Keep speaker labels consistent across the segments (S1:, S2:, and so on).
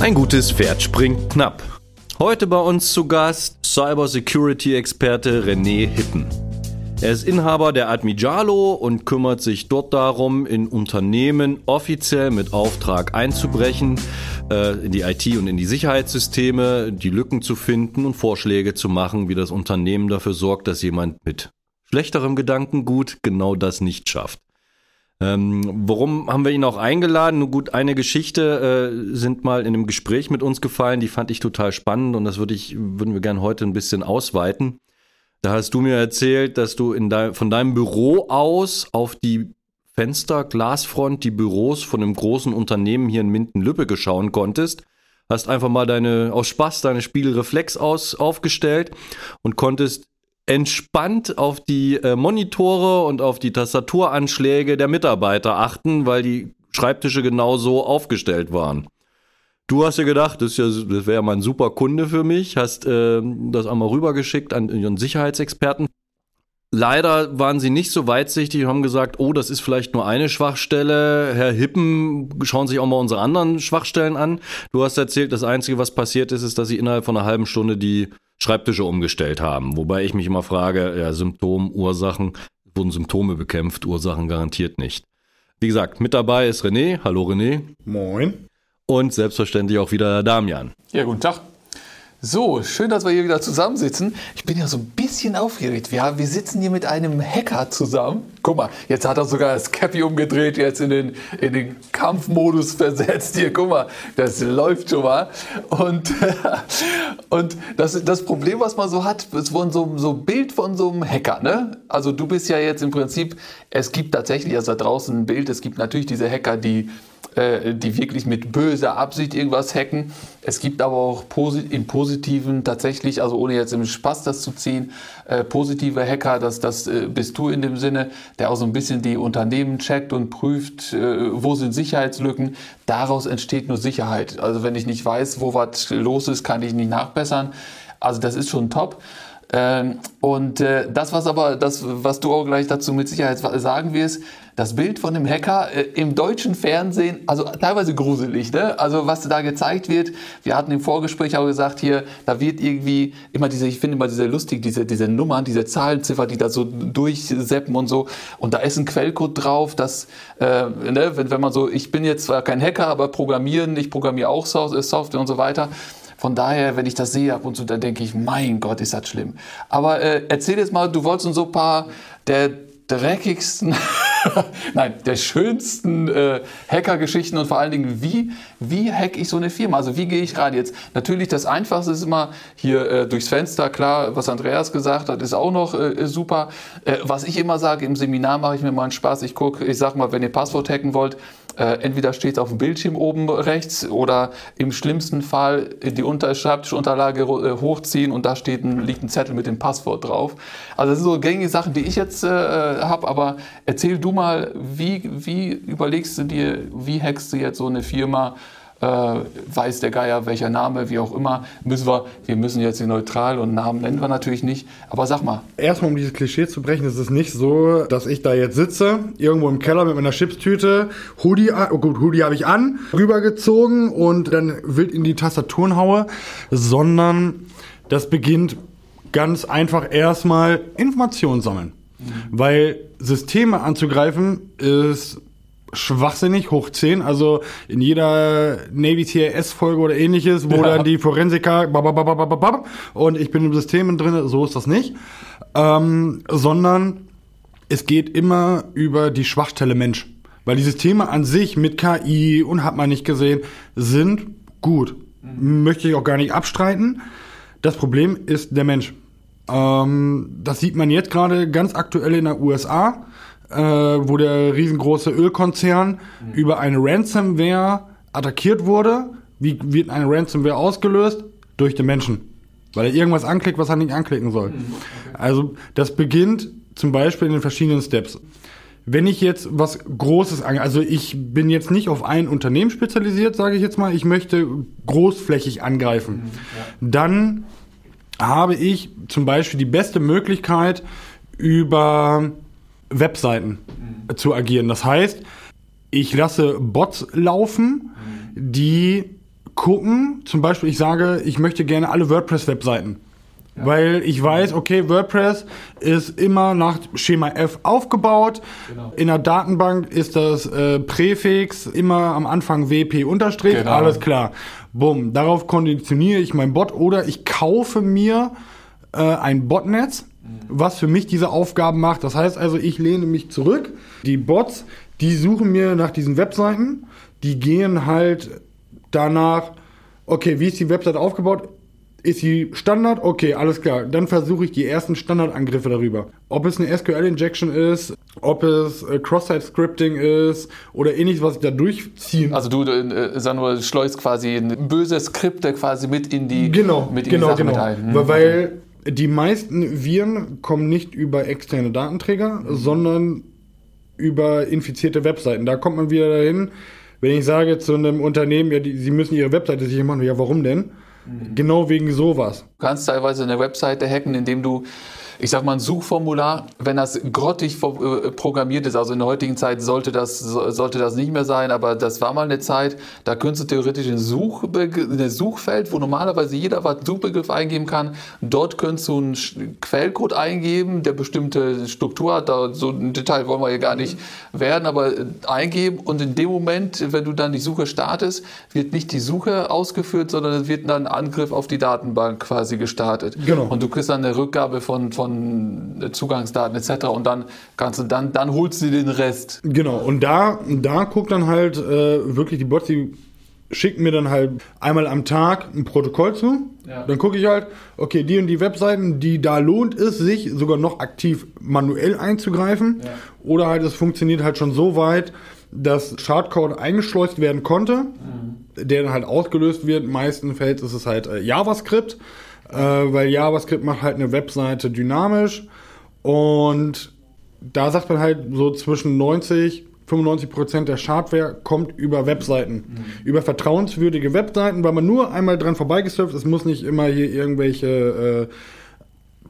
S1: Ein gutes Pferd springt knapp. Heute bei uns zu Gast Cybersecurity-Experte René Hippen. Er ist Inhaber der Admijalo und kümmert sich dort darum, in Unternehmen offiziell mit Auftrag einzubrechen, äh, in die IT und in die Sicherheitssysteme, die Lücken zu finden und Vorschläge zu machen, wie das Unternehmen dafür sorgt, dass jemand mit schlechterem Gedankengut genau das nicht schafft. Ähm, warum haben wir ihn auch eingeladen? Nur gut, eine Geschichte äh, sind mal in einem Gespräch mit uns gefallen, die fand ich total spannend und das würde ich, würden wir gerne heute ein bisschen ausweiten. Da hast du mir erzählt, dass du in dein, von deinem Büro aus auf die Fenster, Glasfront, die Büros von einem großen Unternehmen hier in Minden-Lübbecke schauen konntest. Hast einfach mal deine, aus Spaß deine Spiegelreflex aus, aufgestellt und konntest entspannt auf die äh, Monitore und auf die Tastaturanschläge der Mitarbeiter achten, weil die Schreibtische genau so aufgestellt waren. Du hast dir gedacht, das, ja, das wäre mal ein super Kunde für mich, hast äh, das einmal rübergeschickt an ihren Sicherheitsexperten. Leider waren sie nicht so weitsichtig und haben gesagt, oh, das ist vielleicht nur eine Schwachstelle. Herr Hippen, schauen sich auch mal unsere anderen Schwachstellen an. Du hast erzählt, das Einzige, was passiert ist, ist, dass sie innerhalb von einer halben Stunde die Schreibtische umgestellt haben. Wobei ich mich immer frage, ja, Symptom, Ursachen, wurden Symptome bekämpft, Ursachen garantiert nicht. Wie gesagt, mit dabei ist René. Hallo René.
S2: Moin.
S1: Und selbstverständlich auch wieder Damian.
S3: Ja, guten Tag. So, schön, dass wir hier wieder zusammensitzen. Ich bin ja so ein bisschen aufgeregt. Wir, wir sitzen hier mit einem Hacker zusammen. Guck mal, jetzt hat er sogar das Cappy umgedreht, jetzt in den, in den Kampfmodus versetzt. Hier, guck mal, das läuft schon mal. Und, und das, das Problem, was man so hat, ist so, so ein Bild von so einem Hacker. Ne? Also du bist ja jetzt im Prinzip, es gibt tatsächlich also da draußen ein Bild, es gibt natürlich diese Hacker, die die wirklich mit böser Absicht irgendwas hacken. Es gibt aber auch im Positiven tatsächlich, also ohne jetzt im Spaß das zu ziehen, äh, positive Hacker, das, das äh, bist du in dem Sinne, der auch so ein bisschen die Unternehmen checkt und prüft, äh, wo sind Sicherheitslücken. Daraus entsteht nur Sicherheit. Also wenn ich nicht weiß, wo was los ist, kann ich nicht nachbessern. Also das ist schon top. Ähm, und äh, das, was aber, das, was du auch gleich dazu mit Sicherheit sagen wirst, das Bild von dem Hacker äh, im deutschen Fernsehen, also teilweise gruselig, ne? Also was da gezeigt wird, wir hatten im Vorgespräch auch gesagt hier, da wird irgendwie immer diese, ich finde immer diese lustig, diese, diese Nummern, diese Zahlenziffer, die da so durchseppen und so. Und da ist ein Quellcode drauf, dass, äh, ne, wenn, wenn man so, ich bin jetzt zwar kein Hacker, aber programmieren, ich programmiere auch Software und so weiter. Von daher, wenn ich das sehe ab und zu, dann denke ich, mein Gott, ist das schlimm. Aber äh, erzähl jetzt mal, du wolltest uns so ein paar der dreckigsten, nein, der schönsten äh, Hacker-Geschichten und vor allen Dingen, wie, wie hack ich so eine Firma? Also wie gehe ich rein jetzt? Natürlich, das Einfachste ist immer hier äh, durchs Fenster, klar, was Andreas gesagt hat, ist auch noch äh, super. Äh, was ich immer sage, im Seminar mache ich mir mal einen Spaß, ich gucke, ich sag mal, wenn ihr Passwort hacken wollt, äh, entweder steht es auf dem Bildschirm oben rechts oder im schlimmsten Fall die Unter Schreibtischunterlage äh, hochziehen und da steht ein, liegt ein Zettel mit dem Passwort drauf. Also das sind so gängige Sachen, die ich jetzt äh, habe, aber erzähl du mal, wie, wie überlegst du dir, wie hackst du jetzt so eine Firma? Äh, weiß der Geier, welcher Name, wie auch immer, müssen wir, wir müssen jetzt hier neutral und Namen nennen wir natürlich nicht. Aber sag mal.
S2: Erstmal, um dieses Klischee zu brechen, ist es nicht so, dass ich da jetzt sitze, irgendwo im Keller mit meiner Chipstüte, Hoodie, oh gut, Hoodie habe ich an, rübergezogen und dann wild in die Tastaturen haue, sondern das beginnt ganz einfach erstmal Informationen sammeln. Mhm. Weil Systeme anzugreifen ist schwachsinnig, hoch 10. Also in jeder Navy CRS Folge oder ähnliches, wo ja. dann die Forensiker und ich bin im System drin, so ist das nicht. Ähm, sondern es geht immer über die Schwachstelle Mensch. Weil die Systeme an sich mit KI und hat man nicht gesehen, sind gut. Mhm. Möchte ich auch gar nicht abstreiten. Das Problem ist der Mensch. Ähm, das sieht man jetzt gerade ganz aktuell in der USA äh, wo der riesengroße Ölkonzern mhm. über eine Ransomware attackiert wurde. Wie wird eine Ransomware ausgelöst? Durch den Menschen. Weil er irgendwas anklickt, was er nicht anklicken soll. Mhm. Okay. Also das beginnt zum Beispiel in den verschiedenen Steps. Wenn ich jetzt was Großes ange, also ich bin jetzt nicht auf ein Unternehmen spezialisiert, sage ich jetzt mal, ich möchte großflächig angreifen, mhm, ja. dann habe ich zum Beispiel die beste Möglichkeit über Webseiten mhm. zu agieren. Das heißt, ich lasse Bots laufen, mhm. die gucken, zum Beispiel, ich sage, ich möchte gerne alle WordPress-Webseiten. Weil ich weiß, okay, WordPress ist immer nach Schema F aufgebaut.
S3: Genau.
S2: In der Datenbank ist das äh, Präfix immer am Anfang WP unterstrich.
S3: Genau.
S2: Alles klar. Bumm. Darauf konditioniere ich mein Bot oder ich kaufe mir äh, ein Botnetz, was für mich diese Aufgaben macht. Das heißt also, ich lehne mich zurück. Die Bots, die suchen mir nach diesen Webseiten. Die gehen halt danach, okay, wie ist die Website aufgebaut? Ist sie Standard? Okay, alles klar. Dann versuche ich die ersten Standardangriffe darüber. Ob es eine SQL-Injection ist, ob es äh, Cross-Site-Scripting ist oder ähnliches, was ich da durchziehen
S3: Also du, äh, sag nur, schleust quasi böse Skripte quasi mit in die,
S2: Genau,
S3: mit in
S2: genau,
S3: die Sache
S2: genau.
S3: mit ein. Hm,
S2: weil die meisten Viren kommen nicht über externe Datenträger, sondern über infizierte Webseiten. Da kommt man wieder dahin, wenn ich sage zu einem Unternehmen, ja, die, sie müssen ihre Webseite sicher machen, ja, warum denn?
S3: Mhm.
S2: Genau wegen sowas.
S3: Du kannst teilweise eine Webseite hacken, indem du, ich sag mal, ein Suchformular, wenn das grottig äh, programmiert ist, also in der heutigen Zeit sollte das, so- sollte das nicht mehr sein, aber das war mal eine Zeit, da könntest du theoretisch ein, Suchbeg- ein Suchfeld, wo normalerweise jeder was Suchbegriff eingeben kann, dort könntest du einen Quellcode eingeben, der bestimmte Struktur hat, da, so ein Detail wollen wir hier gar nicht werden, aber äh, eingeben und in dem Moment, wenn du dann die Suche startest, wird nicht die Suche ausgeführt, sondern es wird dann ein Angriff auf die Datenbank quasi gestartet.
S2: Genau.
S3: Und du kriegst dann eine Rückgabe von, von Zugangsdaten etc. Und dann kannst du dann, dann holst du den Rest.
S2: Genau, und da, da guckt dann halt äh, wirklich die Bots, die schicken mir dann halt einmal am Tag ein Protokoll zu.
S3: Ja.
S2: Dann gucke ich halt, okay, die und die Webseiten, die da lohnt es sich sogar noch aktiv manuell einzugreifen. Oder halt es funktioniert halt schon so weit, dass Schadcode eingeschleust werden konnte, der dann halt ausgelöst wird. In meisten Fällen ist es halt äh, JavaScript, äh, weil JavaScript macht halt eine Webseite dynamisch und da sagt man halt so zwischen 90 95 Prozent der Schadware kommt über Webseiten, über vertrauenswürdige Webseiten, weil man nur einmal dran vorbeigesurft ist. Es muss nicht immer hier irgendwelche äh,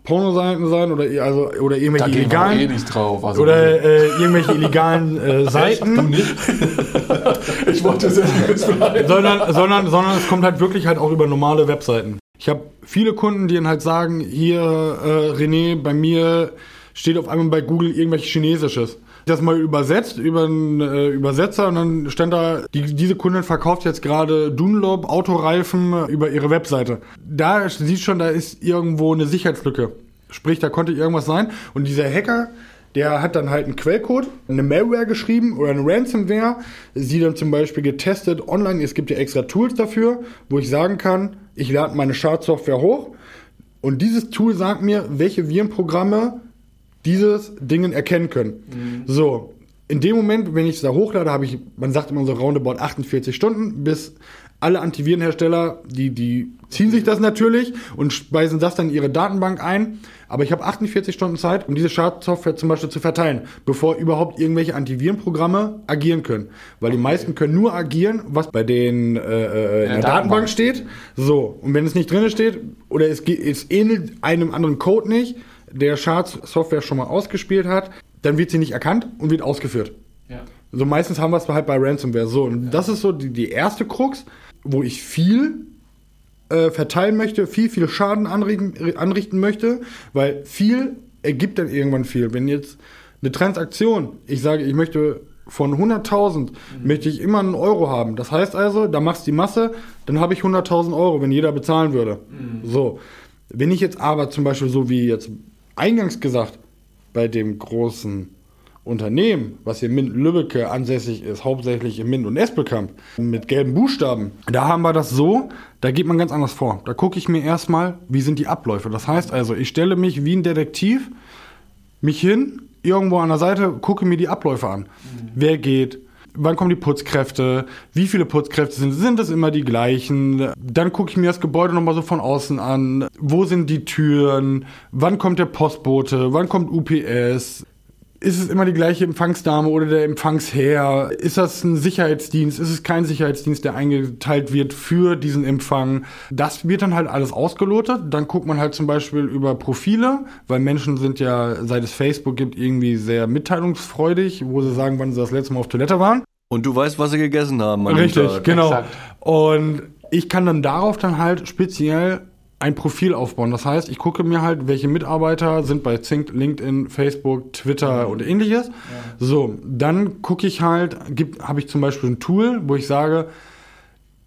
S2: Pornoseiten sein oder also oder irgendwelche
S3: Da
S2: illegalen
S3: eh nicht drauf. Also
S2: oder äh, irgendwelche illegalen äh, Seiten,
S3: ich wollte seriös bleiben.
S2: sondern sondern sondern es kommt halt wirklich halt auch über normale Webseiten. Ich habe viele Kunden, die dann halt sagen, hier äh, René, bei mir steht auf einmal bei Google irgendwelches Chinesisches. Das mal übersetzt über einen äh, Übersetzer und dann stand da, die, diese Kundin verkauft jetzt gerade Dunlop Autoreifen über ihre Webseite. Da sieht schon, da ist irgendwo eine Sicherheitslücke. Sprich, da konnte irgendwas sein. Und dieser Hacker, der hat dann halt einen Quellcode, eine Malware geschrieben oder eine Ransomware, sie dann zum Beispiel getestet online. Es gibt ja extra Tools dafür, wo ich sagen kann, ich lade meine Schadsoftware hoch und dieses Tool sagt mir, welche Virenprogramme dieses Dingen erkennen können. So, in dem Moment, wenn ich es da hochlade, habe ich, man sagt immer so roundabout 48 Stunden, bis alle Antivirenhersteller, die, die ziehen sich das natürlich und speisen das dann in ihre Datenbank ein. Aber ich habe 48 Stunden Zeit, um diese Schadsoftware zum Beispiel zu verteilen, bevor überhaupt irgendwelche Antivirenprogramme agieren können. Weil die meisten können nur agieren, was bei den äh, äh, in der,
S3: Datenbank.
S2: Datenbank steht. So, und wenn es nicht drin steht oder es, es ähnelt einem anderen Code nicht, der Schadsoftware schon mal ausgespielt hat, dann wird sie nicht erkannt und wird ausgeführt.
S3: Ja.
S2: So meistens haben wir es halt bei Ransomware. So, und das ist so die, die erste Krux, wo ich viel äh, verteilen möchte, viel, viel Schaden anrichten, anrichten möchte, weil viel ergibt dann irgendwann viel. Wenn jetzt eine Transaktion, ich sage, ich möchte von 100.000 möchte ich immer einen Euro haben. Das heißt also, da machst du die Masse, dann habe ich 100.000 Euro, wenn jeder bezahlen würde. So. Wenn ich jetzt aber zum Beispiel so wie jetzt eingangs gesagt, bei dem großen Unternehmen, was hier in Minden-Lübbecke ansässig ist, hauptsächlich in Minden und Espelkamp, mit gelben Buchstaben, da haben wir das so, da geht man ganz anders vor. Da gucke ich mir erstmal, wie sind die Abläufe. Das heißt also, ich stelle mich wie ein Detektiv mich hin, irgendwo an der Seite, gucke mir die Abläufe an. Wer geht, wann kommen die Putzkräfte, wie viele Putzkräfte sind, sind es immer die gleichen? Dann gucke ich mir das Gebäude nochmal so von außen an. Wo sind die Türen? Wann kommt der Postbote? Wann kommt UPS? Ist es immer die gleiche Empfangsdame oder der Empfangsherr? Ist das ein Sicherheitsdienst? Ist es kein Sicherheitsdienst, der eingeteilt wird für diesen Empfang? Das wird dann halt alles ausgelotet. Dann guckt man halt zum Beispiel über Profile, weil Menschen sind ja, seit es Facebook gibt, irgendwie sehr mitteilungsfreudig, wo sie sagen, wann sie das letzte Mal auf Toilette waren.
S1: Und du weißt, was sie gegessen haben.
S2: Richtig,
S1: Tag.
S2: genau.
S3: Exakt.
S2: Und ich kann dann darauf dann halt speziell ein Profil aufbauen. Das heißt, ich gucke mir halt, welche Mitarbeiter sind bei Zink, LinkedIn, Facebook, Twitter und ähnliches. Ja. So, dann gucke ich halt, habe ich zum Beispiel ein Tool, wo ich sage,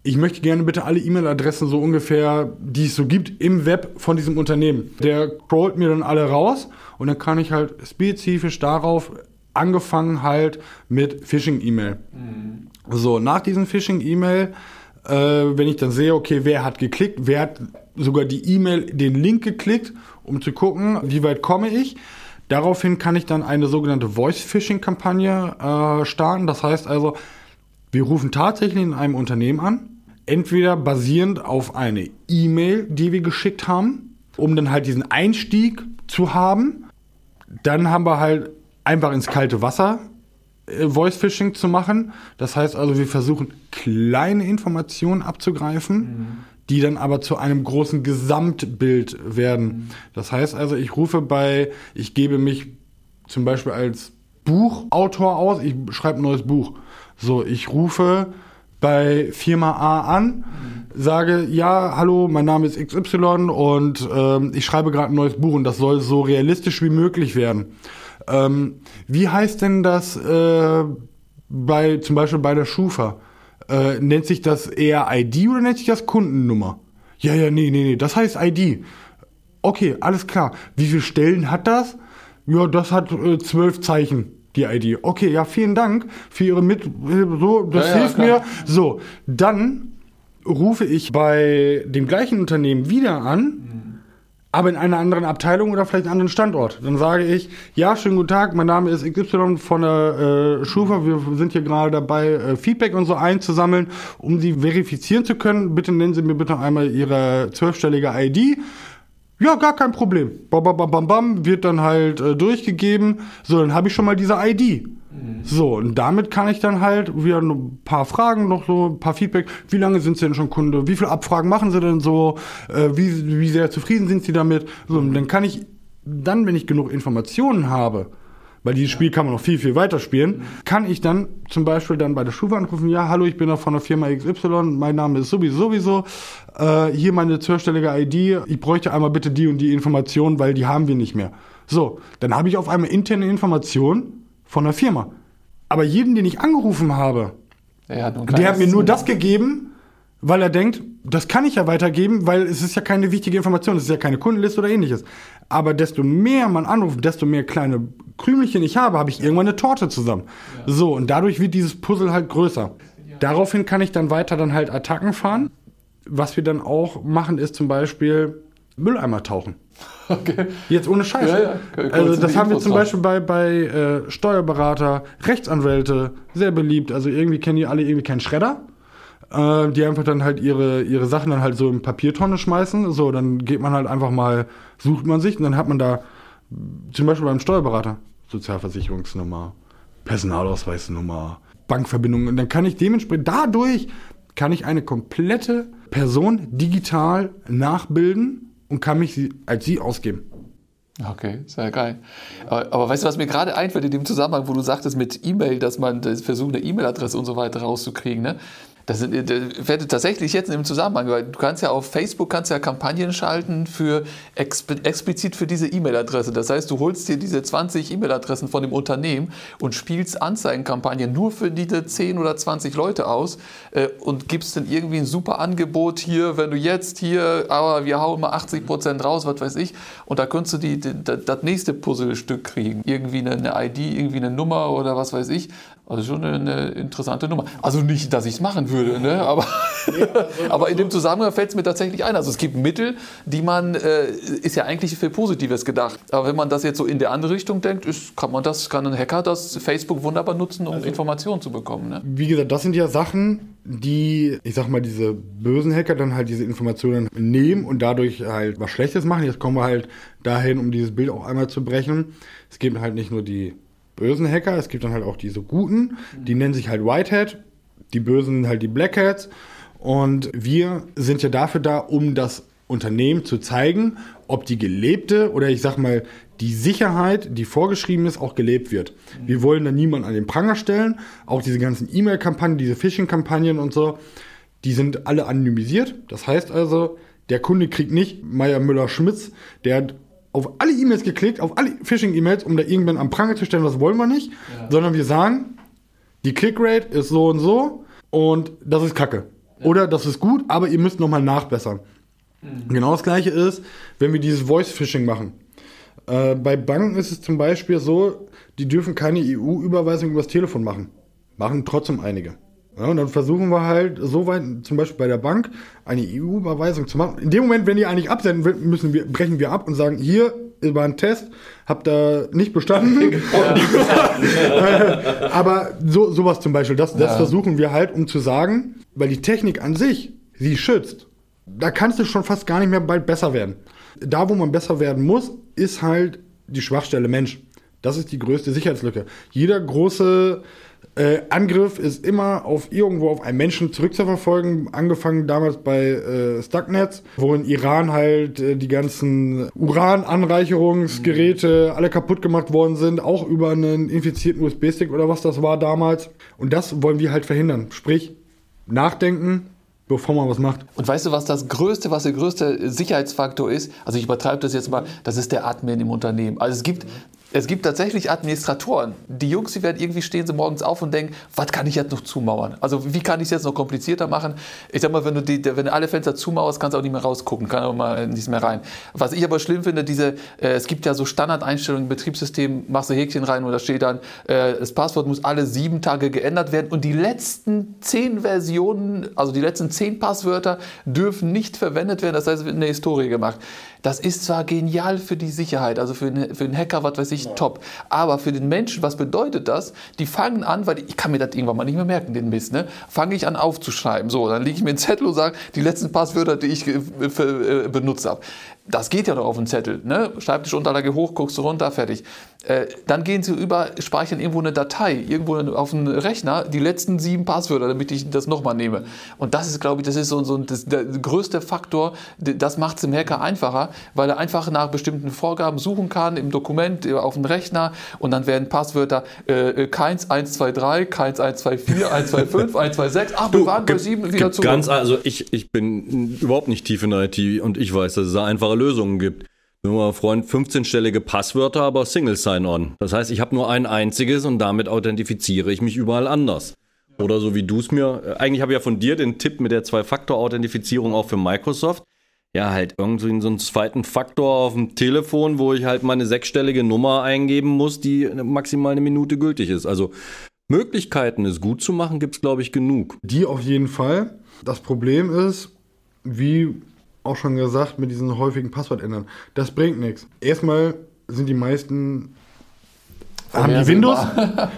S2: ich möchte gerne bitte alle E-Mail-Adressen so ungefähr, die es so gibt, im Web von diesem Unternehmen. Der crawlt mir dann alle raus und dann kann ich halt spezifisch darauf angefangen halt mit Phishing-E-Mail. Mhm. So, nach diesem Phishing-E-Mail, äh, wenn ich dann sehe, okay, wer hat geklickt, wer hat sogar die E-Mail, den Link geklickt, um zu gucken, wie weit komme ich. Daraufhin kann ich dann eine sogenannte Voice-Phishing-Kampagne äh, starten. Das heißt also, wir rufen tatsächlich in einem Unternehmen an, entweder basierend auf eine E-Mail, die wir geschickt haben, um dann halt diesen Einstieg zu haben. Dann haben wir halt einfach ins kalte Wasser Voice Phishing zu machen. Das heißt also, wir versuchen kleine Informationen abzugreifen, mhm. die dann aber zu einem großen Gesamtbild werden. Mhm. Das heißt also, ich rufe bei, ich gebe mich zum Beispiel als Buchautor aus, ich schreibe ein neues Buch. So, ich rufe bei Firma A an, mhm. sage, ja, hallo, mein Name ist XY und ähm, ich schreibe gerade ein neues Buch und das soll so realistisch wie möglich werden. Ähm, wie heißt denn das äh, bei zum Beispiel bei der Schufa? Äh, nennt sich das eher ID oder nennt sich das Kundennummer? Ja, ja, nee, nee, nee, das heißt ID. Okay, alles klar. Wie viele Stellen hat das? Ja, das hat äh, zwölf Zeichen, die ID. Okay, ja, vielen Dank für Ihre Mithilfe. So, das ja, hilft ja, mir. So, dann rufe ich bei dem gleichen Unternehmen wieder an. Aber in einer anderen Abteilung oder vielleicht einen anderen Standort. Dann sage ich, ja, schönen guten Tag, mein Name ist XY von der äh, Schufa, wir sind hier gerade dabei, äh, Feedback und so einzusammeln, um sie verifizieren zu können. Bitte nennen Sie mir bitte einmal Ihre zwölfstellige ID. Ja, gar kein Problem. Bam, bam, bam, bam, wird dann halt äh, durchgegeben. So, dann habe ich schon mal diese ID. So, und damit kann ich dann halt wieder ein paar Fragen, noch so ein paar Feedback. Wie lange sind Sie denn schon Kunde? Wie viele Abfragen machen Sie denn so? Äh, wie, wie sehr zufrieden sind Sie damit? So, und dann kann ich, dann, wenn ich genug Informationen habe, weil dieses Spiel kann man noch viel, viel weiter spielen, kann ich dann zum Beispiel dann bei der Schufa anrufen, ja, hallo, ich bin da von der Firma XY, mein Name ist sowieso, sowieso, äh, hier meine zwölfstellige ID, ich bräuchte einmal bitte die und die Informationen, weil die haben wir nicht mehr. So, dann habe ich auf einmal interne Informationen, von der Firma. Aber jeden, den ich angerufen habe, der hat, der hat mir nur das gegeben, weil er denkt, das kann ich ja weitergeben, weil es ist ja keine wichtige Information, es ist ja keine Kundenliste oder ähnliches. Aber desto mehr man anruft, desto mehr kleine Krümelchen ich habe, habe ich irgendwann eine Torte zusammen. Ja. So, und dadurch wird dieses Puzzle halt größer. Daraufhin kann ich dann weiter dann halt Attacken fahren. Was wir dann auch machen, ist zum Beispiel Mülleimer tauchen. Okay. Jetzt ohne Scheiß. Ja, ja. Also das haben wir zum Beispiel bei, bei äh, Steuerberater, Rechtsanwälte, sehr beliebt. Also irgendwie kennen die alle irgendwie keinen Schredder. Äh, die einfach dann halt ihre, ihre Sachen dann halt so in Papiertonne schmeißen. So, dann geht man halt einfach mal, sucht man sich und dann hat man da zum Beispiel beim Steuerberater Sozialversicherungsnummer, Personalausweisnummer, Bankverbindung. Und dann kann ich dementsprechend dadurch kann ich eine komplette Person digital nachbilden und kann mich als sie ausgeben.
S3: Okay, sehr geil. Aber, aber, weißt du, was mir gerade einfällt in dem Zusammenhang, wo du sagtest mit E-Mail, dass man versucht, eine E-Mail-Adresse und so weiter rauszukriegen, ne? Das, das werde tatsächlich jetzt im Zusammenhang, weil du kannst ja auf Facebook kannst ja Kampagnen schalten für explizit für diese E-Mail-Adresse. Das heißt, du holst dir diese 20 E-Mail-Adressen von dem Unternehmen und spielst Anzeigenkampagnen nur für diese 10 oder 20 Leute aus äh, und gibst dann irgendwie ein super Angebot hier, wenn du jetzt hier, aber wir hauen mal 80 Prozent raus, was weiß ich. Und da könntest du die, die, das nächste Puzzlestück kriegen. Irgendwie eine, eine ID, irgendwie eine Nummer oder was weiß ich. Also schon eine, eine interessante Nummer. Also nicht, dass ich es machen würde, ne? aber, ja, also aber in dem Zusammenhang fällt es mir tatsächlich ein. Also es gibt Mittel, die man, äh, ist ja eigentlich für Positives gedacht. Aber wenn man das jetzt so in der andere Richtung denkt, ist, kann man das, kann ein Hacker das Facebook wunderbar nutzen, um also, Informationen zu bekommen. Ne?
S2: Wie gesagt, das sind ja Sachen, die, ich sag mal, diese bösen Hacker dann halt diese Informationen nehmen und dadurch halt was Schlechtes machen. Jetzt kommen wir halt dahin, um dieses Bild auch einmal zu brechen. Es gibt halt nicht nur die bösen Hacker, es gibt dann halt auch diese guten, die nennen sich halt Whitehead, die bösen sind halt die Blackheads und wir sind ja dafür da, um das Unternehmen zu zeigen, ob die gelebte oder ich sag mal die Sicherheit, die vorgeschrieben ist, auch gelebt wird. Wir wollen da niemanden an den Pranger stellen, auch diese ganzen E-Mail-Kampagnen, diese Phishing-Kampagnen und so. Die sind alle anonymisiert. Das heißt also, der Kunde kriegt nicht Meier Müller Schmitz, der hat auf alle E-Mails geklickt, auf alle Phishing-E-Mails, um da irgendwann am Pranger zu stellen, das wollen wir nicht, sondern wir sagen, die Clickrate ist so und so und das ist Kacke. Oder das ist gut, aber ihr müsst nochmal nachbessern. Genau das gleiche ist, wenn wir dieses Voice-Phishing machen. Äh, bei Banken ist es zum Beispiel so, die dürfen keine EU-Überweisung übers Telefon machen. Machen trotzdem einige. Ja, und dann versuchen wir halt so weit, zum Beispiel bei der Bank, eine EU-Überweisung zu machen. In dem Moment, wenn die eigentlich absenden will, müssen wir, brechen wir ab und sagen, hier war ein Test, habt da nicht bestanden. Aber so, sowas zum Beispiel, das, das
S3: Ja.
S2: versuchen wir halt, um zu sagen, weil die Technik an sich, sie schützt. Da kannst du schon fast gar nicht mehr bald besser werden. Da, wo man besser werden muss, ist halt die Schwachstelle Mensch. Das ist die größte Sicherheitslücke. Jeder große äh, Angriff ist immer auf irgendwo auf einen Menschen zurückzuverfolgen. Angefangen damals bei äh, Stucknets, wo in Iran halt äh, die ganzen Uran-Anreicherungsgeräte alle kaputt gemacht worden sind, auch über einen infizierten USB-Stick oder was das war damals. Und das wollen wir halt verhindern. Sprich, nachdenken, bevor man was macht.
S3: Und weißt du, was das größte, was der größte Sicherheitsfaktor ist? Also ich übertreibe das jetzt mal, das ist der Admin im Unternehmen. Also es gibt, es gibt tatsächlich Administratoren. Die Jungs, die werden irgendwie stehen sie morgens auf und denken, was kann ich jetzt noch zumauern? Also wie kann ich es jetzt noch komplizierter machen? Ich sag mal, wenn du, die, wenn du alle Fenster zumauerst, kannst du auch nicht mehr rausgucken, kann auch mal nicht mehr rein. Was ich aber schlimm finde, diese, äh, es gibt ja so Standardeinstellungen im Betriebssystem, machst du Häkchen rein und da steht dann, äh, das Passwort muss alle sieben Tage geändert werden und die letzten zehn Versionen, also die letzten zehn Passwörter dürfen nicht verwendet werden. Das heißt, es wird eine Historie gemacht. Das ist zwar genial für die Sicherheit, also für, einen- für einen Hacker, was weiß ich, top. Aber für den Menschen, was bedeutet das? Die fangen an, weil ich kann mir das irgendwann mal nicht mehr merken, den Mist, ne? Fange ich an aufzuschreiben. So, dann lege ich mir einen Zettel und sage, die letzten Passwörter, die ich äh, äh, benutzt habe. Das geht ja doch auf den Zettel, ne? Schreibtischunterlage hoch, guckst du runter, fertig. Äh, dann gehen sie über, speichern irgendwo eine Datei, irgendwo auf dem Rechner, die letzten sieben Passwörter, damit ich das nochmal nehme. Und das ist, glaube ich, das ist so, so das, der größte Faktor, das macht es dem Hacker einfacher, weil er einfach nach bestimmten Vorgaben suchen kann im Dokument, äh, auf dem Rechner und dann werden Passwörter äh, äh, keins 123, keins 124, 125, 126, ach, wir waren bei sieben wieder
S1: gibt
S3: zurück.
S1: ganz, also ich, ich bin überhaupt nicht tief in der IT und ich weiß, dass es da einfache Lösungen gibt. Nur mal Freund, 15-stellige Passwörter, aber Single Sign-On. Das heißt, ich habe nur ein einziges und damit authentifiziere ich mich überall anders. Oder so wie du es mir, äh, eigentlich habe ich ja von dir den Tipp mit der Zwei-Faktor-Authentifizierung auch für Microsoft. Ja, halt irgendwie in so einen zweiten Faktor auf dem Telefon, wo ich halt meine sechsstellige Nummer eingeben muss, die maximal eine Minute gültig ist. Also Möglichkeiten, es gut zu machen, gibt es, glaube ich, genug.
S2: Die auf jeden Fall. Das Problem ist, wie auch schon gesagt, mit diesen häufigen Passwortändern. Das bringt nichts. Erstmal sind die meisten haben die Windows,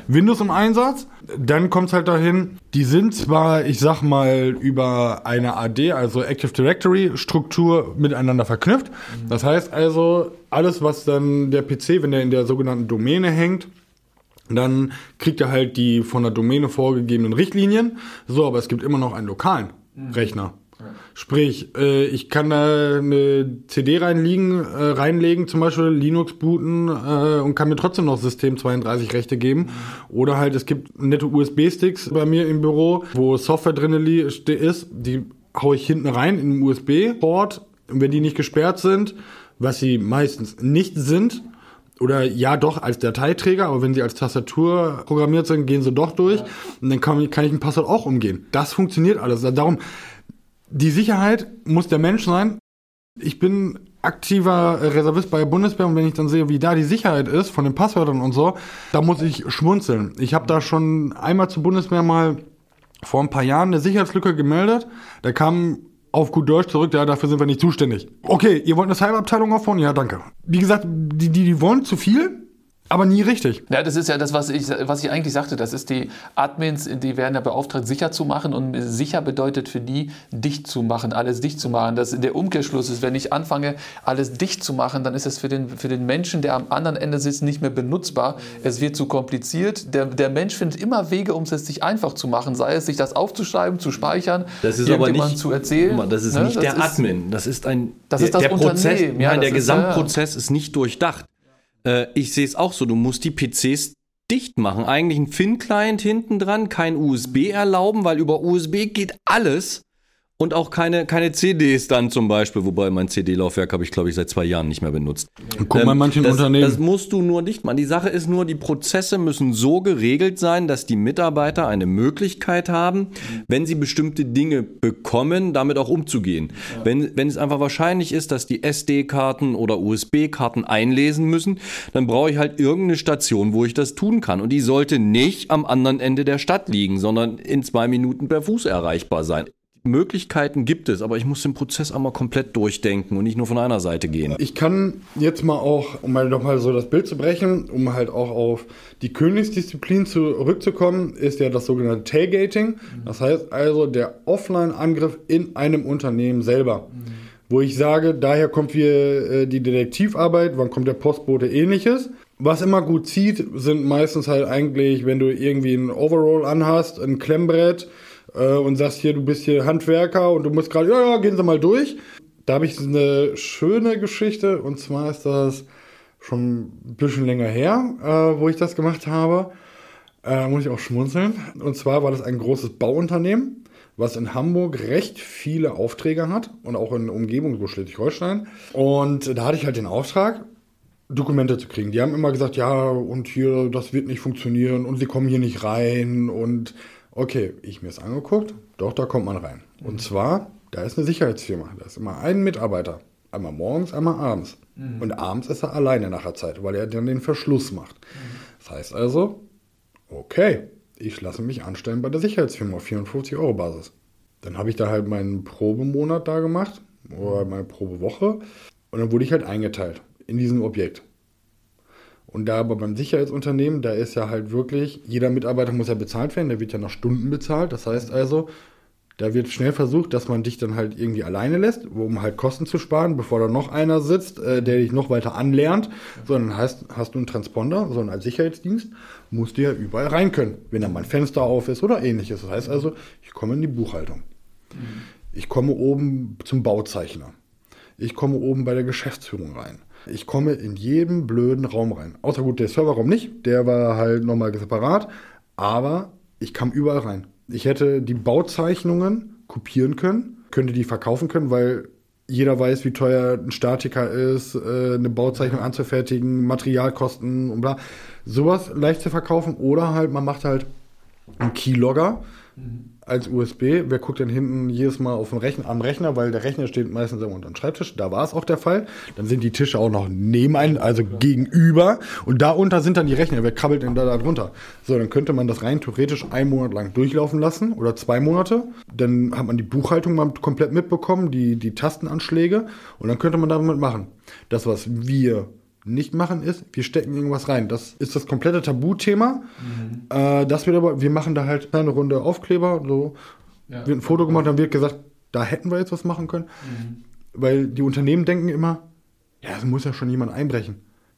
S2: Windows im Einsatz. Dann kommt es halt dahin, die sind zwar, ich sag mal, über eine AD, also Active Directory Struktur miteinander verknüpft. Das heißt also, alles, was dann der PC, wenn der in der sogenannten Domäne hängt, dann kriegt er halt die von der Domäne vorgegebenen Richtlinien. So, aber es gibt immer noch einen lokalen Rechner. Sprich, äh, ich kann da eine CD reinlegen, äh, reinlegen, zum Beispiel Linux booten äh, und kann mir trotzdem noch System 32 Rechte geben. Oder halt, es gibt nette USB-Sticks bei mir im Büro, wo Software drin ist, die hau ich hinten rein in den USB-Port. Und wenn die nicht gesperrt sind, was sie meistens nicht sind, oder ja doch als Dateiträger, aber wenn sie als Tastatur programmiert sind, gehen sie doch durch. Und dann kann, kann ich ein Passwort auch umgehen. Das funktioniert alles. Also Darum, die Sicherheit muss der Mensch sein. Ich bin aktiver Reservist bei der Bundeswehr und wenn ich dann sehe, wie da die Sicherheit ist von den Passwörtern und so, da muss ich schmunzeln. Ich habe da schon einmal zur Bundeswehr mal vor ein paar Jahren eine Sicherheitslücke gemeldet. Da kam auf gut Deutsch zurück, ja, dafür sind wir nicht zuständig. Okay, ihr wollt eine Cyberabteilung aufbauen? Ja, danke. Wie gesagt, die, die, die wollen zu viel, aber nie richtig.
S3: Ja, das ist ja das, was ich, was ich eigentlich sagte. Das ist die Admins, die werden ja beauftragt, sicher zu machen. Und sicher bedeutet für die, dicht zu machen, alles dicht zu machen. Das, der Umkehrschluss ist, wenn ich anfange, alles dicht zu machen, dann ist es für den, für den Menschen, der am anderen Ende sitzt, nicht mehr benutzbar. Es wird zu kompliziert. Der, der Mensch findet immer Wege, um es sich einfach zu machen. Sei es, sich das aufzuschreiben, zu speichern,
S1: Das ist aber
S3: irgendjemandem
S1: nicht,
S3: zu erzählen.
S1: Guck mal, das ist
S3: Ne?
S1: nicht
S3: Das
S1: der
S3: ist-
S1: Admin. Das ist ein.
S3: Das
S1: der,
S3: ist das
S1: der Prozess.
S3: Unternehmen. Ja,
S1: nein, der
S3: das ist, ja, ja.
S1: Gesamtprozess ist nicht durchdacht. Äh, ich sehe es auch so. Du musst die PCs dicht machen. Eigentlich ein FIN-Client hinten dran, kein USB erlauben, weil über USB geht alles. Und auch keine, keine CDs dann zum Beispiel, wobei mein CD-Laufwerk habe ich, glaube ich, seit zwei Jahren nicht mehr benutzt.
S2: Guck mal in manchen
S1: das,
S2: Unternehmen.
S1: Das musst du nur nicht machen. Die Sache ist nur, die Prozesse müssen so geregelt sein, dass die Mitarbeiter eine Möglichkeit haben, wenn sie bestimmte Dinge bekommen, damit auch umzugehen. Wenn, wenn es einfach wahrscheinlich ist, dass die SD-Karten oder USB-Karten einlesen müssen, dann brauche ich halt irgendeine Station, wo ich das tun kann. Und die sollte nicht am anderen Ende der Stadt liegen, sondern in zwei Minuten per Fuß erreichbar sein. Möglichkeiten gibt es, aber ich muss den Prozess einmal komplett durchdenken und nicht nur von einer Seite gehen.
S2: Ich kann jetzt mal auch, um mal nochmal so das Bild zu brechen, um halt auch auf die Königsdisziplin zurückzukommen, ist ja das sogenannte Tailgating. Das heißt also der Offline-Angriff in einem Unternehmen selber. Wo ich sage, daher kommt wir äh, die Detektivarbeit, wann kommt der Postbote ähnliches. Was immer gut zieht, sind meistens halt eigentlich, wenn du irgendwie ein Overall anhast, ein Klemmbrett, äh, und sagst hier, du bist hier Handwerker und du musst gerade, ja, ja, gehen Sie mal durch. Da habe ich eine schöne Geschichte und zwar ist das schon ein bisschen länger her, äh, wo ich das gemacht habe. Äh, muss ich auch schmunzeln. Und zwar war das ein großes Bauunternehmen, was in Hamburg recht viele Aufträge hat und auch in der Umgebung, so Schleswig-Holstein. Und da hatte ich halt den Auftrag, Dokumente zu kriegen. Die haben immer gesagt, ja, und hier, das wird nicht funktionieren und sie kommen hier nicht rein und Okay, ich mir es angeguckt, doch, da kommt man rein. Und zwar, da ist eine Sicherheitsfirma, da ist immer ein Mitarbeiter. Einmal morgens, einmal abends. Mhm. Und abends ist er alleine nach der Zeit, weil er dann den Verschluss macht. Mhm. Das heißt also, okay, ich lasse mich anstellen bei der Sicherheitsfirma auf 54 Euro Basis. Dann habe ich da halt meinen Probemonat da gemacht oder meine Probewoche und dann wurde ich halt eingeteilt in diesem Objekt. Und da aber beim Sicherheitsunternehmen, da ist ja halt wirklich, jeder Mitarbeiter muss ja bezahlt werden, der wird ja nach Stunden bezahlt. Das heißt also, da wird schnell versucht, dass man dich dann halt irgendwie alleine lässt, um halt Kosten zu sparen, bevor da noch einer sitzt, äh, der dich noch weiter anlernt. So, dann hast, hast du einen Transponder, sondern als Sicherheitsdienst musst du ja überall rein können, wenn da mal ein Fenster auf ist oder ähnliches. Das heißt also, ich komme in die Buchhaltung. Mhm. Ich komme oben zum Bauzeichner. Ich komme oben bei der Geschäftsführung rein. Ich komme in jeden blöden Raum rein. Außer gut, der Serverraum nicht, der war halt nochmal separat, aber ich kam überall rein. Ich hätte die Bauzeichnungen kopieren können, könnte die verkaufen können, weil jeder weiß, wie teuer ein Statiker ist, äh, eine Bauzeichnung anzufertigen, Materialkosten und bla. Sowas leicht zu verkaufen oder halt, man macht halt einen Keylogger. Mhm als USB. Wer guckt denn hinten jedes Mal auf den Rechner, am Rechner, weil der Rechner steht meistens immer unter dem Schreibtisch. Da war es auch der Fall. Dann sind die Tische auch noch neben einem, also gegenüber. Und da unter sind dann die Rechner. Wer krabbelt denn da, da drunter? So, dann könnte man das rein theoretisch einen Monat lang durchlaufen lassen oder zwei Monate. Dann hat man die Buchhaltung mal komplett mitbekommen, die, die Tastenanschläge. Und dann könnte man damit machen. Das, was wir nicht machen ist, wir stecken irgendwas rein. Das ist das komplette Tabuthema. Mhm. Äh, das wird aber, wir machen da halt eine Runde Aufkleber, so ja. wird ein Foto gemacht, dann wird gesagt, da hätten wir jetzt was machen können. Mhm. Weil die Unternehmen denken immer, ja, es muss ja schon jemand einbrechen.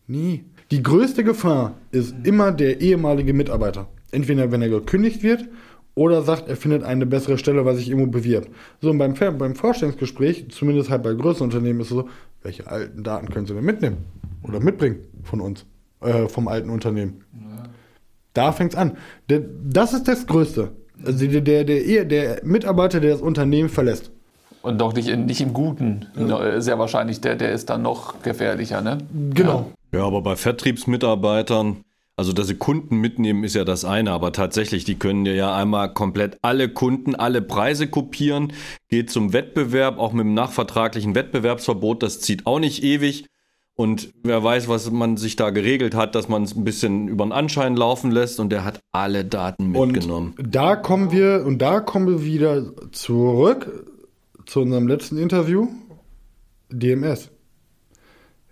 S2: Nie. Die größte Gefahr ist mhm. immer der ehemalige Mitarbeiter. Entweder wenn er gekündigt wird oder sagt, er findet eine bessere Stelle, weil sich irgendwo bewirbt. So, und beim, beim Vorstellungsgespräch, zumindest halt bei größeren Unternehmen, ist es so, welche alten Daten können Sie denn mitnehmen? Oder mitbringen von uns, äh, vom alten Unternehmen. Ja. Da fängt es an. Der, das ist das Größte. Also der, der, der, der Mitarbeiter, der das Unternehmen verlässt.
S3: Und doch nicht, in, nicht im Guten, ja. sehr wahrscheinlich, der, der ist dann noch gefährlicher, ne?
S2: Genau.
S1: Ja, aber bei Vertriebsmitarbeitern, also dass sie Kunden mitnehmen, ist ja das eine, aber tatsächlich, die können dir ja einmal komplett alle Kunden, alle Preise kopieren, geht zum Wettbewerb, auch mit dem nachvertraglichen Wettbewerbsverbot, das zieht auch nicht ewig. Und wer weiß, was man sich da geregelt hat, dass man es ein bisschen über den Anschein laufen lässt und der hat alle Daten mitgenommen.
S2: Und da kommen wir, und da kommen wir wieder zurück zu unserem letzten Interview. DMS.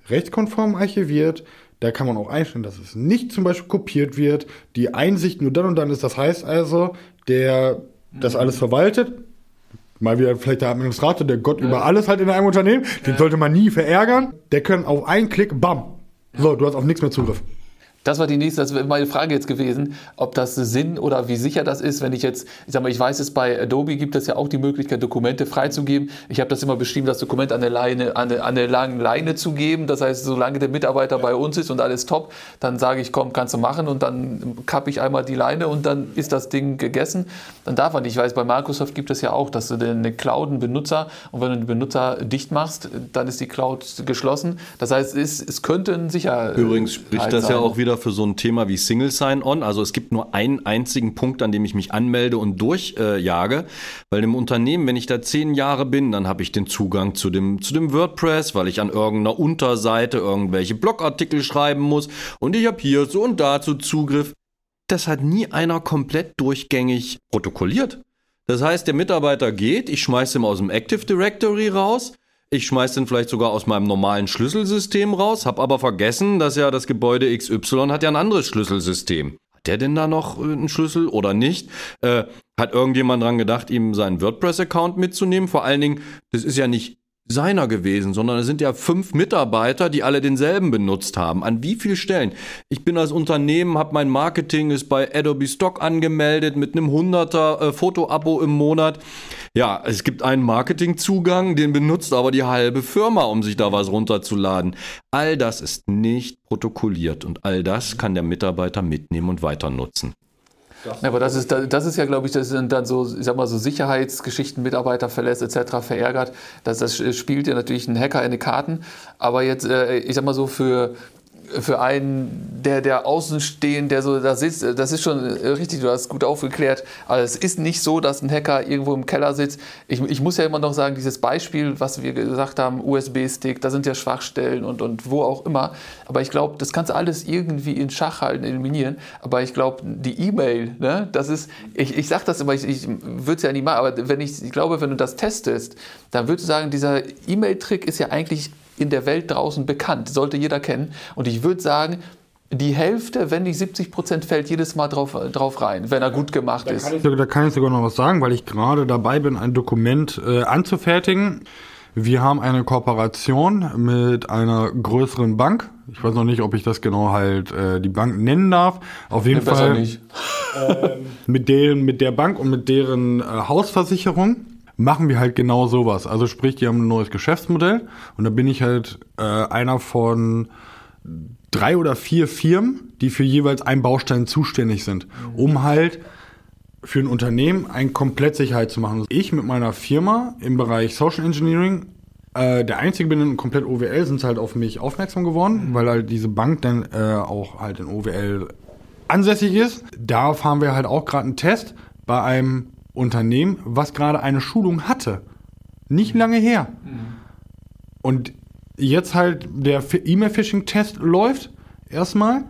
S2: Rechtskonform archiviert, da kann man auch einstellen, dass es nicht zum Beispiel kopiert wird, die Einsicht nur dann und dann ist. Das heißt also, der das alles verwaltet, mal wieder vielleicht der Administrator, der Gott ja. über alles halt in einem Unternehmen, den sollte man nie verärgern. Der können auf einen Klick, bam. So, du hast auf nichts mehr Zugriff.
S3: Das war die nächste, das wäre meine Frage jetzt gewesen, ob das Sinn oder wie sicher das ist, wenn ich jetzt, ich sag mal, ich weiß es, bei Adobe gibt es ja auch die Möglichkeit, Dokumente freizugeben. Ich habe das immer beschrieben, das Dokument an der Leine, an eine, an eine langen Leine zu geben. Das heißt, solange der Mitarbeiter bei uns ist und alles top, dann sage ich, komm, kannst du machen und dann kappe ich einmal die Leine und dann ist das Ding gegessen. Dann darf man nicht. Ich weiß, bei Microsoft gibt es ja auch, dass du eine Cloud einen Benutzer und wenn du den Benutzer dicht machst, dann ist die Cloud geschlossen. Das heißt, es, es könnte ein sicher.
S1: Übrigens spricht das sein. ja auch wieder für so ein Thema wie Single Sign-On. Also es gibt nur einen einzigen Punkt, an dem ich mich anmelde und durchjage. Äh, weil im Unternehmen, wenn ich da zehn Jahre bin, dann habe ich den Zugang zu dem, zu dem WordPress, weil ich an irgendeiner Unterseite irgendwelche Blogartikel schreiben muss. Und ich habe hier so und dazu Zugriff. Das hat nie einer komplett durchgängig protokolliert. Das heißt, der Mitarbeiter geht, ich schmeiße ihn aus dem Active Directory raus, ich schmeiße den vielleicht sogar aus meinem normalen Schlüsselsystem raus, habe aber vergessen, dass ja das Gebäude XY hat ja ein anderes Schlüsselsystem. Hat der denn da noch äh, einen Schlüssel oder nicht? Äh, hat irgendjemand dran gedacht, ihm seinen WordPress-Account mitzunehmen? Vor allen Dingen, das ist ja nicht seiner gewesen, sondern es sind ja fünf Mitarbeiter, die alle denselben benutzt haben. An wie vielen Stellen? Ich bin als Unternehmen, habe mein Marketing ist bei Adobe Stock angemeldet mit einem 100er äh, Foto-Abo im Monat. Ja, es gibt einen Marketingzugang, den benutzt aber die halbe Firma, um sich da was runterzuladen. All das ist nicht protokolliert und all das kann der Mitarbeiter mitnehmen und weiter nutzen.
S3: Ja, aber das ist, das ist ja, glaube ich, das sind dann so, ich sag mal, so Sicherheitsgeschichten, Mitarbeiterverlässt etc. verärgert. Das, das spielt ja natürlich ein Hacker in die Karten. Aber jetzt, äh, ich sag mal so, für für einen, der, der außen stehen, der so da sitzt, das ist schon richtig, du hast gut aufgeklärt. Aber es ist nicht so, dass ein Hacker irgendwo im Keller sitzt. Ich, ich muss ja immer noch sagen, dieses Beispiel, was wir gesagt haben, USB-Stick, da sind ja Schwachstellen und, und wo auch immer. Aber ich glaube, das kannst du alles irgendwie in Schach halten, eliminieren. Aber ich glaube, die E-Mail, ne, das ist, ich, ich sage das immer, ich, ich würde es ja nicht machen, aber wenn ich, ich glaube, wenn du das testest, dann würdest du sagen, dieser E-Mail-Trick ist ja eigentlich in der Welt draußen bekannt, sollte jeder kennen. Und ich würde sagen, die Hälfte, wenn nicht 70 Prozent, fällt jedes Mal drauf, drauf rein, wenn er gut gemacht
S2: da
S3: ist.
S2: Ich, da kann ich sogar noch was sagen, weil ich gerade dabei bin, ein Dokument äh, anzufertigen. Wir haben eine Kooperation mit einer größeren Bank. Ich weiß noch nicht, ob ich das genau halt äh, die Bank nennen darf. Auf jeden nee, Fall mit deren, mit der Bank und mit deren äh, Hausversicherung machen wir halt genau sowas. Also sprich, die haben ein neues Geschäftsmodell und da bin ich halt äh, einer von drei oder vier Firmen, die für jeweils einen Baustein zuständig sind, um halt für ein Unternehmen ein komplett Sicherheit zu machen. Ich mit meiner Firma im Bereich Social Engineering, äh, der einzige bin in komplett OWL, sind halt auf mich aufmerksam geworden, mhm. weil halt diese Bank dann äh, auch halt in OWL ansässig ist. Da fahren wir halt auch gerade einen Test bei einem Unternehmen, was gerade eine Schulung hatte. Nicht lange her. Und jetzt halt der E-Mail-Phishing-Test läuft erstmal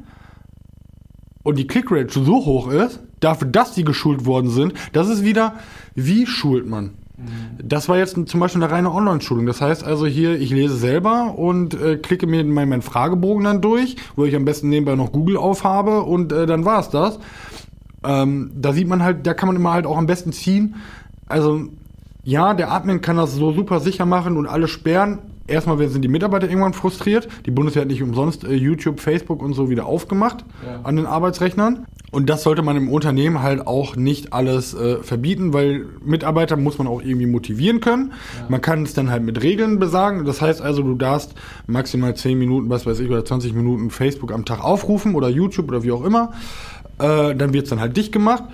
S2: und die Clickrate so hoch ist, dafür, dass die geschult worden sind, das ist wieder, wie schult man? Das war jetzt zum Beispiel eine reine Online-Schulung. Das heißt also hier, ich lese selber und äh, klicke mir meinen, meinen Fragebogen dann durch, wo ich am besten nebenbei noch Google aufhabe und äh, dann war es das. Ähm, da sieht man halt, da kann man immer halt auch am besten ziehen. Also ja, der Admin kann das so super sicher machen und alle sperren. Erstmal sind die Mitarbeiter irgendwann frustriert. Die Bundeswehr hat nicht umsonst äh, YouTube, Facebook und so wieder aufgemacht ja. an den Arbeitsrechnern. Und das sollte man im Unternehmen halt auch nicht alles äh, verbieten, weil Mitarbeiter muss man auch irgendwie motivieren können. Ja. Man kann es dann halt mit Regeln besagen. Das heißt also, du darfst maximal 10 Minuten, was weiß ich, oder 20 Minuten Facebook am Tag aufrufen oder YouTube oder wie auch immer. Äh, dann wird es dann halt dicht gemacht.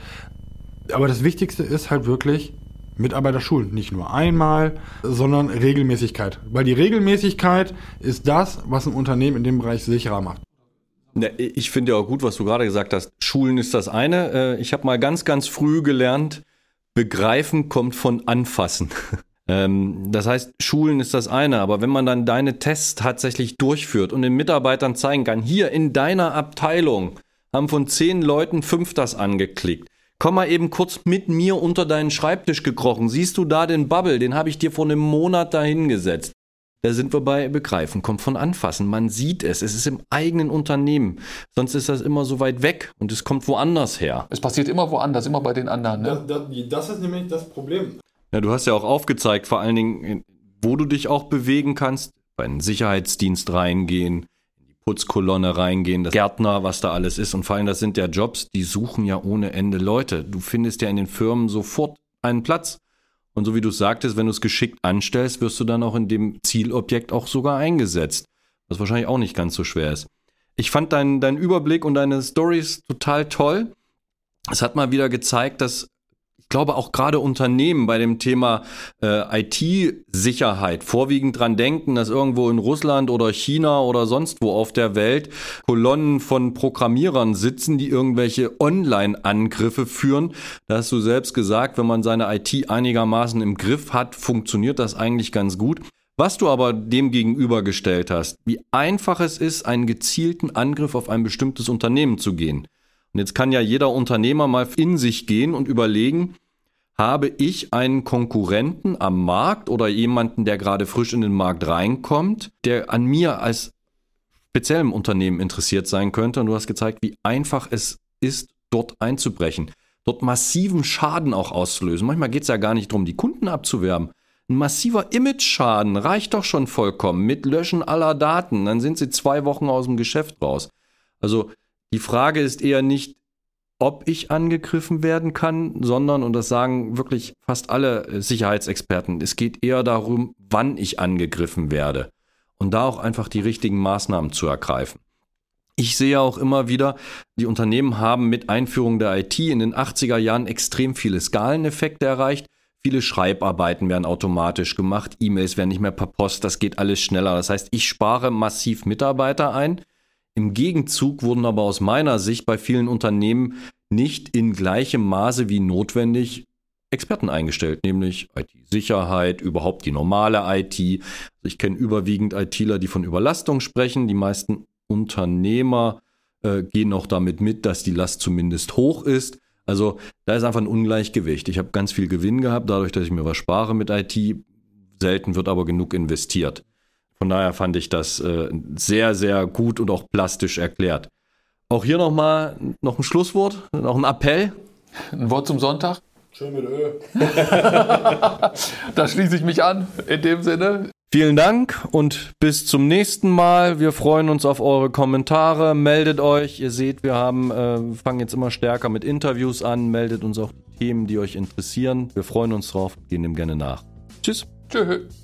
S2: Aber das Wichtigste ist halt wirklich Mitarbeiter schulen. Nicht nur einmal, sondern Regelmäßigkeit. Weil die Regelmäßigkeit ist das, was ein Unternehmen in dem Bereich sicherer macht.
S1: Ich finde ja auch gut, was du gerade gesagt hast. Schulen ist das eine. Äh, ich habe mal ganz, ganz früh gelernt, begreifen kommt von anfassen. Ähm, das heißt, Schulen ist das eine, aber wenn man dann deine Tests tatsächlich durchführt und den Mitarbeitern zeigen kann, hier in deiner Abteilung haben von zehn Leuten fünf das angeklickt. Komm mal eben kurz mit mir unter deinen Schreibtisch gekrochen. Siehst du da den Bubble? Den habe ich dir vor einem Monat dahingesetzt. Da sind wir bei Begreifen, kommt von Anfassen. Man sieht es. Es ist im eigenen Unternehmen. Sonst ist das immer so weit weg und es kommt woanders her.
S3: Es passiert immer woanders, immer bei den anderen. Ne?
S2: Das, das, das ist nämlich das Problem.
S1: Ja, du hast ja auch aufgezeigt, vor allen Dingen, wo du dich auch bewegen kannst, bei einem Sicherheitsdienst reingehen, Putzkolonne reingehen, das Gärtner, was da alles ist. Und vor allem, das sind ja Jobs, die suchen ja ohne Ende Leute. Du findest ja in den Firmen sofort einen Platz. Und so wie du sagtest, wenn du es geschickt anstellst, wirst du dann auch in dem Zielobjekt auch sogar eingesetzt. Was wahrscheinlich auch nicht ganz so schwer ist. Ich fand deinen dein Überblick und deine Stories total toll. Es hat mal wieder gezeigt, dass glaube auch gerade Unternehmen bei dem Thema äh, IT-Sicherheit vorwiegend dran denken, dass irgendwo in Russland oder China oder sonst wo auf der Welt Kolonnen von Programmierern sitzen, die irgendwelche Online-Angriffe führen. Da hast du selbst gesagt, wenn man seine IT einigermaßen im Griff hat, funktioniert das eigentlich ganz gut. Was du aber dem gegenübergestellt hast, wie einfach es ist, einen gezielten Angriff auf ein bestimmtes Unternehmen zu gehen. Und jetzt kann ja jeder Unternehmer mal in sich gehen und überlegen, habe ich einen Konkurrenten am Markt oder jemanden, der gerade frisch in den Markt reinkommt, der an mir als speziellem Unternehmen interessiert sein könnte. Und du hast gezeigt, wie einfach es ist, dort einzubrechen, dort massiven Schaden auch auszulösen. Manchmal geht es ja gar nicht darum, die Kunden abzuwerben. Ein massiver Image-Schaden reicht doch schon vollkommen mit Löschen aller Daten. Dann sind sie zwei Wochen aus dem Geschäft raus. Also die Frage ist eher nicht, ob ich angegriffen werden kann, sondern, und das sagen wirklich fast alle äh, Sicherheitsexperten, es geht eher darum, wann ich angegriffen werde. Und da auch einfach die richtigen Maßnahmen zu ergreifen. Ich sehe auch immer wieder, die Unternehmen haben mit Einführung der IT in den 80er Jahren extrem viele Skaleneffekte erreicht. Viele Schreibarbeiten werden automatisch gemacht, E-Mails werden nicht mehr per Post, das geht alles schneller. Das heißt, ich spare massiv Mitarbeiter ein im Gegenzug wurden aber aus meiner Sicht bei vielen Unternehmen nicht in gleichem Maße wie notwendig Experten eingestellt, nämlich IT-Sicherheit, überhaupt die normale IT. Also ich kenne überwiegend ITler, die von Überlastung sprechen. Die meisten Unternehmer äh, gehen auch damit mit, dass die Last zumindest hoch ist. Also da ist einfach ein Ungleichgewicht. Ich habe ganz viel Gewinn gehabt, dadurch, dass ich mir was spare mit IT. Selten wird aber genug investiert. Von daher fand ich das äh, sehr, sehr gut und auch plastisch erklärt. Auch hier nochmal noch ein Schlusswort, noch ein Appell.
S3: Ein Wort zum Sonntag.
S2: Schön mit Öl.
S3: da schließe ich mich an, in dem Sinne.
S1: Vielen Dank und bis zum nächsten Mal. Wir freuen uns auf eure Kommentare. Meldet euch. Ihr seht, wir haben, äh, fangen jetzt immer stärker mit Interviews an. Meldet uns auch Themen, die euch interessieren. Wir freuen uns drauf, gehen dem gerne nach. Tschüss.
S3: Tschüss.